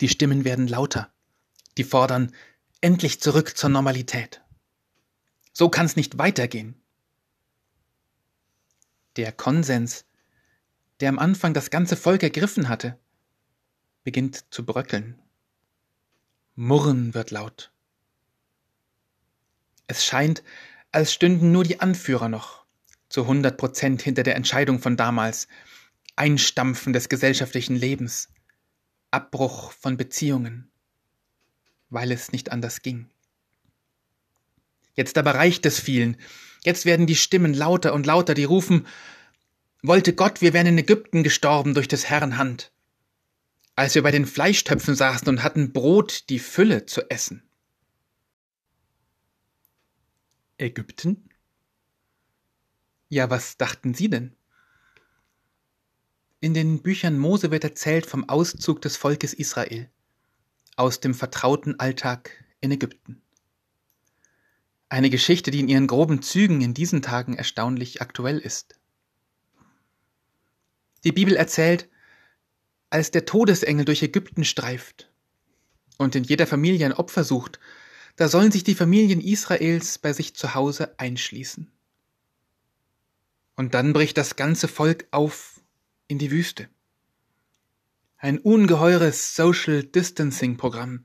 Die Stimmen werden lauter. Die fordern endlich zurück zur Normalität. So kann es nicht weitergehen. Der Konsens, der am Anfang das ganze Volk ergriffen hatte, beginnt zu bröckeln. Murren wird laut. Es scheint, als stünden nur die Anführer noch zu hundert Prozent hinter der Entscheidung von damals. Einstampfen des gesellschaftlichen Lebens, Abbruch von Beziehungen, weil es nicht anders ging. Jetzt aber reicht es vielen. Jetzt werden die Stimmen lauter und lauter, die rufen, wollte Gott, wir wären in Ägypten gestorben durch des Herrn Hand. Als wir bei den Fleischtöpfen saßen und hatten Brot die Fülle zu essen. Ägypten? Ja, was dachten Sie denn? In den Büchern Mose wird erzählt vom Auszug des Volkes Israel aus dem vertrauten Alltag in Ägypten. Eine Geschichte, die in ihren groben Zügen in diesen Tagen erstaunlich aktuell ist. Die Bibel erzählt, als der Todesengel durch Ägypten streift und in jeder Familie ein Opfer sucht, da sollen sich die Familien Israels bei sich zu Hause einschließen. Und dann bricht das ganze Volk auf in die Wüste. Ein ungeheures Social Distancing Programm,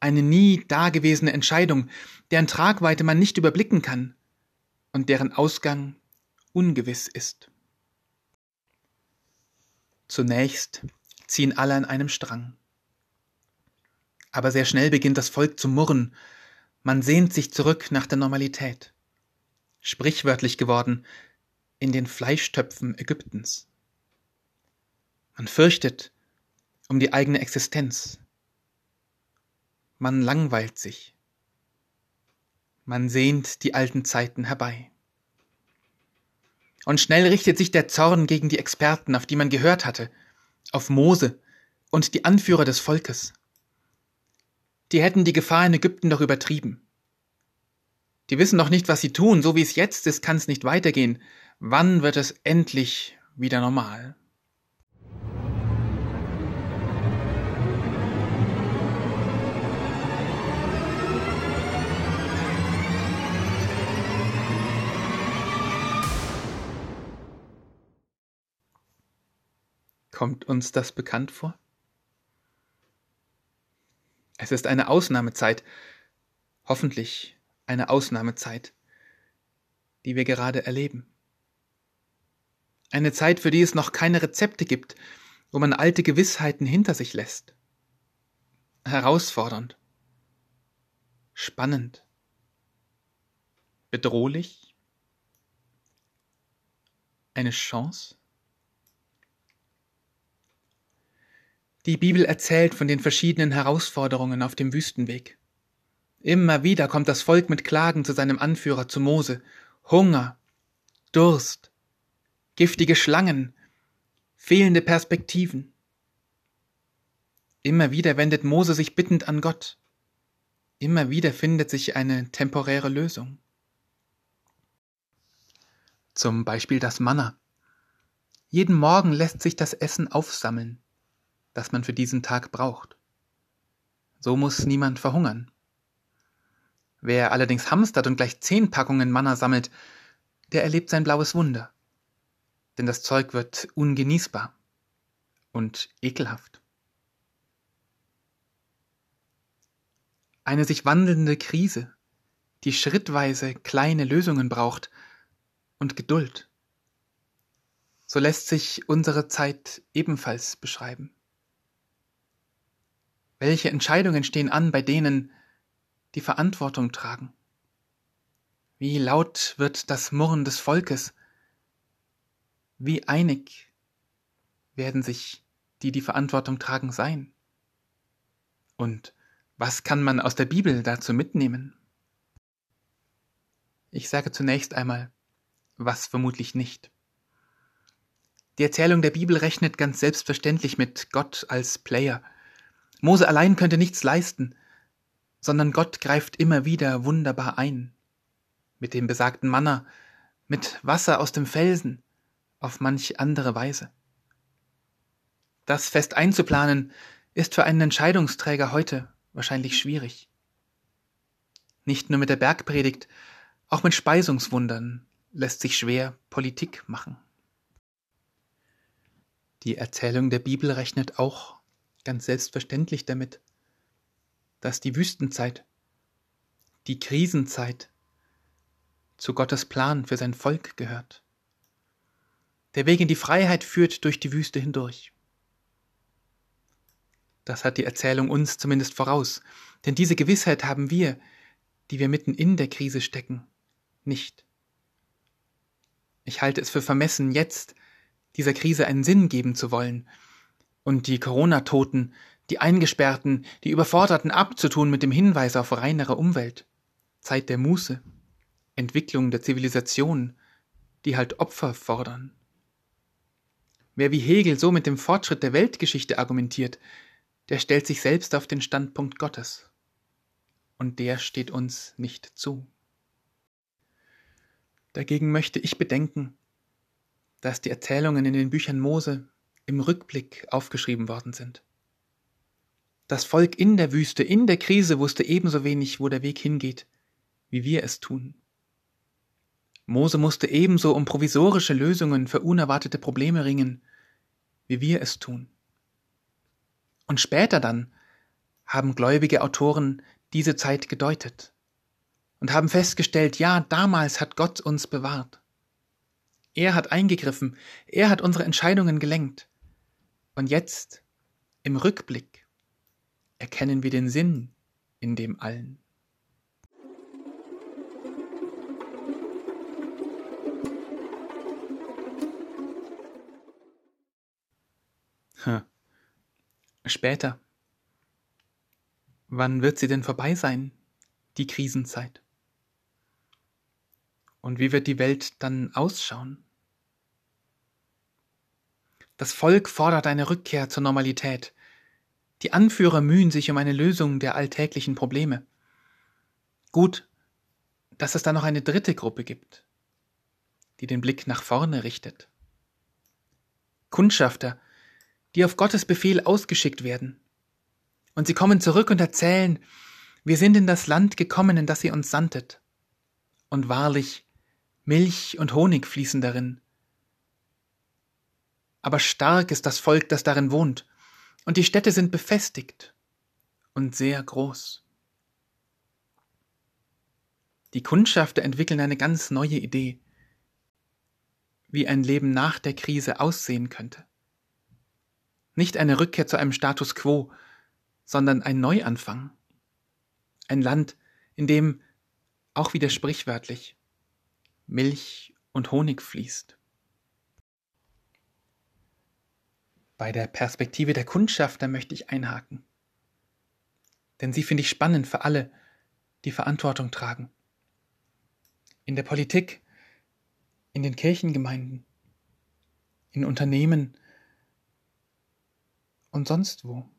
eine nie dagewesene Entscheidung, deren Tragweite man nicht überblicken kann und deren Ausgang ungewiss ist. Zunächst ziehen alle an einem Strang. Aber sehr schnell beginnt das Volk zu murren, man sehnt sich zurück nach der Normalität. Sprichwörtlich geworden in den Fleischtöpfen Ägyptens. Man fürchtet um die eigene Existenz, man langweilt sich. Man sehnt die alten Zeiten herbei. Und schnell richtet sich der Zorn gegen die Experten, auf die man gehört hatte, auf Mose und die Anführer des Volkes. Die hätten die Gefahr in Ägypten doch übertrieben. Die wissen doch nicht, was sie tun, so wie es jetzt ist, kann es nicht weitergehen. Wann wird es endlich wieder normal? Kommt uns das bekannt vor? Es ist eine Ausnahmezeit, hoffentlich eine Ausnahmezeit, die wir gerade erleben. Eine Zeit, für die es noch keine Rezepte gibt, wo man alte Gewissheiten hinter sich lässt. Herausfordernd, spannend, bedrohlich, eine Chance? Die Bibel erzählt von den verschiedenen Herausforderungen auf dem Wüstenweg. Immer wieder kommt das Volk mit Klagen zu seinem Anführer, zu Mose. Hunger, Durst, giftige Schlangen, fehlende Perspektiven. Immer wieder wendet Mose sich bittend an Gott. Immer wieder findet sich eine temporäre Lösung. Zum Beispiel das Manna. Jeden Morgen lässt sich das Essen aufsammeln das man für diesen Tag braucht. So muss niemand verhungern. Wer allerdings hamstert und gleich zehn Packungen Manna sammelt, der erlebt sein blaues Wunder. Denn das Zeug wird ungenießbar und ekelhaft. Eine sich wandelnde Krise, die schrittweise kleine Lösungen braucht und Geduld. So lässt sich unsere Zeit ebenfalls beschreiben. Welche Entscheidungen stehen an bei denen, die Verantwortung tragen? Wie laut wird das Murren des Volkes? Wie einig werden sich die, die Verantwortung tragen, sein? Und was kann man aus der Bibel dazu mitnehmen? Ich sage zunächst einmal, was vermutlich nicht. Die Erzählung der Bibel rechnet ganz selbstverständlich mit Gott als Player, Mose allein könnte nichts leisten, sondern Gott greift immer wieder wunderbar ein. Mit dem besagten Manna, mit Wasser aus dem Felsen, auf manch andere Weise. Das fest einzuplanen, ist für einen Entscheidungsträger heute wahrscheinlich schwierig. Nicht nur mit der Bergpredigt, auch mit Speisungswundern lässt sich schwer Politik machen. Die Erzählung der Bibel rechnet auch ganz selbstverständlich damit, dass die Wüstenzeit, die Krisenzeit zu Gottes Plan für sein Volk gehört. Der Weg in die Freiheit führt durch die Wüste hindurch. Das hat die Erzählung uns zumindest voraus, denn diese Gewissheit haben wir, die wir mitten in der Krise stecken, nicht. Ich halte es für vermessen, jetzt dieser Krise einen Sinn geben zu wollen und die Corona-Toten, die Eingesperrten, die Überforderten abzutun mit dem Hinweis auf reinere Umwelt, Zeit der Muße, Entwicklung der Zivilisation, die halt Opfer fordern. Wer wie Hegel so mit dem Fortschritt der Weltgeschichte argumentiert, der stellt sich selbst auf den Standpunkt Gottes. Und der steht uns nicht zu. Dagegen möchte ich bedenken, dass die Erzählungen in den Büchern Mose im Rückblick aufgeschrieben worden sind. Das Volk in der Wüste, in der Krise wusste ebenso wenig, wo der Weg hingeht, wie wir es tun. Mose musste ebenso um provisorische Lösungen für unerwartete Probleme ringen, wie wir es tun. Und später dann haben gläubige Autoren diese Zeit gedeutet und haben festgestellt, ja, damals hat Gott uns bewahrt. Er hat eingegriffen, er hat unsere Entscheidungen gelenkt. Und jetzt, im Rückblick, erkennen wir den Sinn in dem allen. Später. Wann wird sie denn vorbei sein, die Krisenzeit? Und wie wird die Welt dann ausschauen? Das Volk fordert eine Rückkehr zur Normalität. Die Anführer mühen sich um eine Lösung der alltäglichen Probleme. Gut, dass es da noch eine dritte Gruppe gibt, die den Blick nach vorne richtet. Kundschafter, die auf Gottes Befehl ausgeschickt werden. Und sie kommen zurück und erzählen, wir sind in das Land gekommen, in das ihr uns sandtet. Und wahrlich, Milch und Honig fließen darin. Aber stark ist das Volk, das darin wohnt, und die Städte sind befestigt und sehr groß. Die Kundschafter entwickeln eine ganz neue Idee, wie ein Leben nach der Krise aussehen könnte. Nicht eine Rückkehr zu einem Status quo, sondern ein Neuanfang. Ein Land, in dem, auch wieder sprichwörtlich, Milch und Honig fließt. Bei der Perspektive der Kundschafter möchte ich einhaken. Denn sie finde ich spannend für alle, die Verantwortung tragen. In der Politik, in den Kirchengemeinden, in Unternehmen, und sonst wo?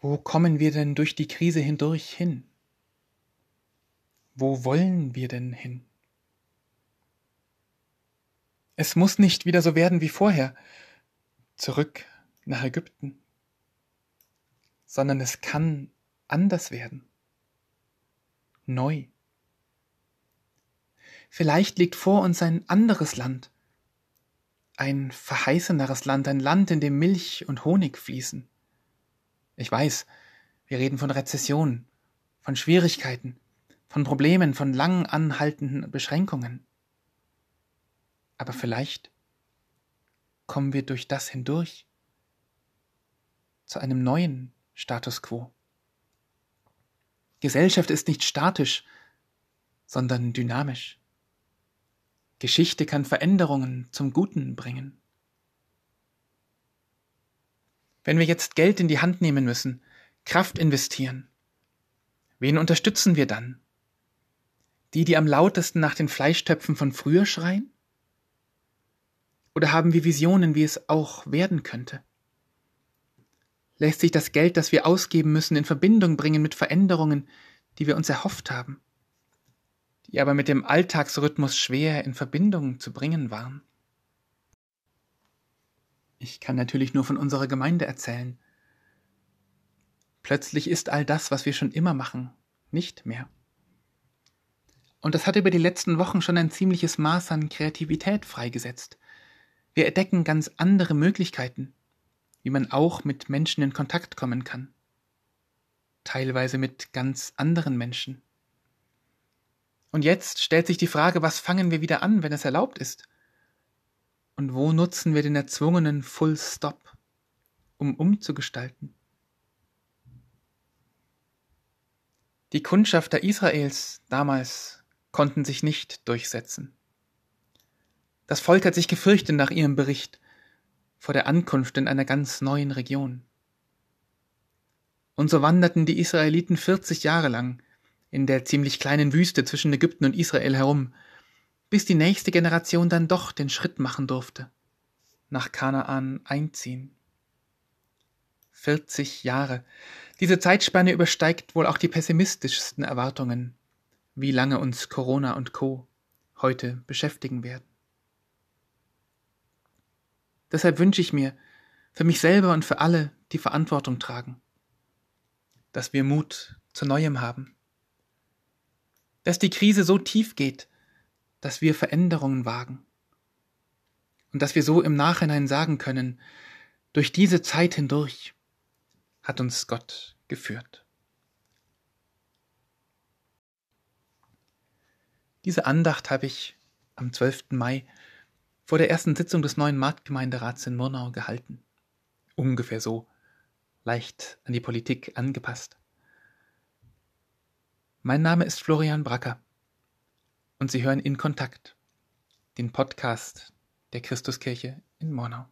Wo kommen wir denn durch die Krise hindurch hin? Wo wollen wir denn hin? Es muss nicht wieder so werden wie vorher, zurück nach Ägypten, sondern es kann anders werden, neu. Vielleicht liegt vor uns ein anderes Land, ein verheißeneres Land, ein Land, in dem Milch und Honig fließen. Ich weiß, wir reden von Rezession, von Schwierigkeiten, von Problemen, von lang anhaltenden Beschränkungen. Aber vielleicht kommen wir durch das hindurch zu einem neuen Status quo. Gesellschaft ist nicht statisch, sondern dynamisch. Geschichte kann Veränderungen zum Guten bringen. Wenn wir jetzt Geld in die Hand nehmen müssen, Kraft investieren, wen unterstützen wir dann? Die, die am lautesten nach den Fleischtöpfen von früher schreien? Oder haben wir Visionen, wie es auch werden könnte? Lässt sich das Geld, das wir ausgeben müssen, in Verbindung bringen mit Veränderungen, die wir uns erhofft haben? die aber mit dem Alltagsrhythmus schwer in Verbindung zu bringen waren. Ich kann natürlich nur von unserer Gemeinde erzählen. Plötzlich ist all das, was wir schon immer machen, nicht mehr. Und das hat über die letzten Wochen schon ein ziemliches Maß an Kreativität freigesetzt. Wir entdecken ganz andere Möglichkeiten, wie man auch mit Menschen in Kontakt kommen kann. Teilweise mit ganz anderen Menschen. Und jetzt stellt sich die Frage, was fangen wir wieder an, wenn es erlaubt ist? Und wo nutzen wir den erzwungenen Full Stop, um umzugestalten? Die Kundschafter Israels damals konnten sich nicht durchsetzen. Das Volk hat sich gefürchtet nach ihrem Bericht vor der Ankunft in einer ganz neuen Region. Und so wanderten die Israeliten 40 Jahre lang in der ziemlich kleinen Wüste zwischen Ägypten und Israel herum, bis die nächste Generation dann doch den Schritt machen durfte, nach Kanaan einziehen. 40 Jahre. Diese Zeitspanne übersteigt wohl auch die pessimistischsten Erwartungen, wie lange uns Corona und Co. heute beschäftigen werden. Deshalb wünsche ich mir, für mich selber und für alle, die Verantwortung tragen, dass wir Mut zu Neuem haben, dass die Krise so tief geht, dass wir Veränderungen wagen und dass wir so im Nachhinein sagen können, durch diese Zeit hindurch hat uns Gott geführt. Diese Andacht habe ich am 12. Mai vor der ersten Sitzung des neuen Marktgemeinderats in Murnau gehalten. Ungefähr so, leicht an die Politik angepasst. Mein Name ist Florian Bracker und Sie hören in Kontakt, den Podcast der Christuskirche in Murnau.